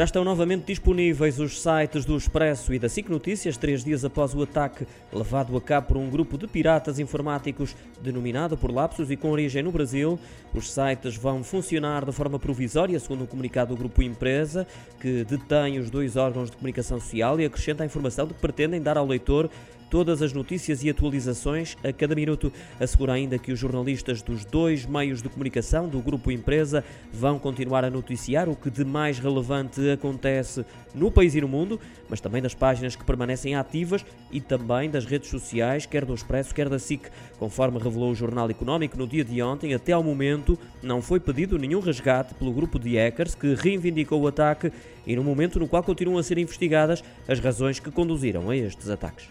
Já estão novamente disponíveis os sites do Expresso e da SIC Notícias, três dias após o ataque levado a cabo por um grupo de piratas informáticos denominado por Lapsus e com origem no Brasil. Os sites vão funcionar de forma provisória, segundo o um comunicado do Grupo Empresa, que detém os dois órgãos de comunicação social e acrescenta a informação de que pretendem dar ao leitor todas as notícias e atualizações a cada minuto. Assegura ainda que os jornalistas dos dois meios de comunicação do Grupo Empresa vão continuar a noticiar o que de mais relevante acontece no país e no mundo, mas também das páginas que permanecem ativas e também das redes sociais, quer do Expresso, quer da SIC. Conforme revelou o Jornal Económico no dia de ontem, até ao momento não foi pedido nenhum resgate pelo grupo de hackers que reivindicou o ataque e no momento no qual continuam a ser investigadas as razões que conduziram a estes ataques.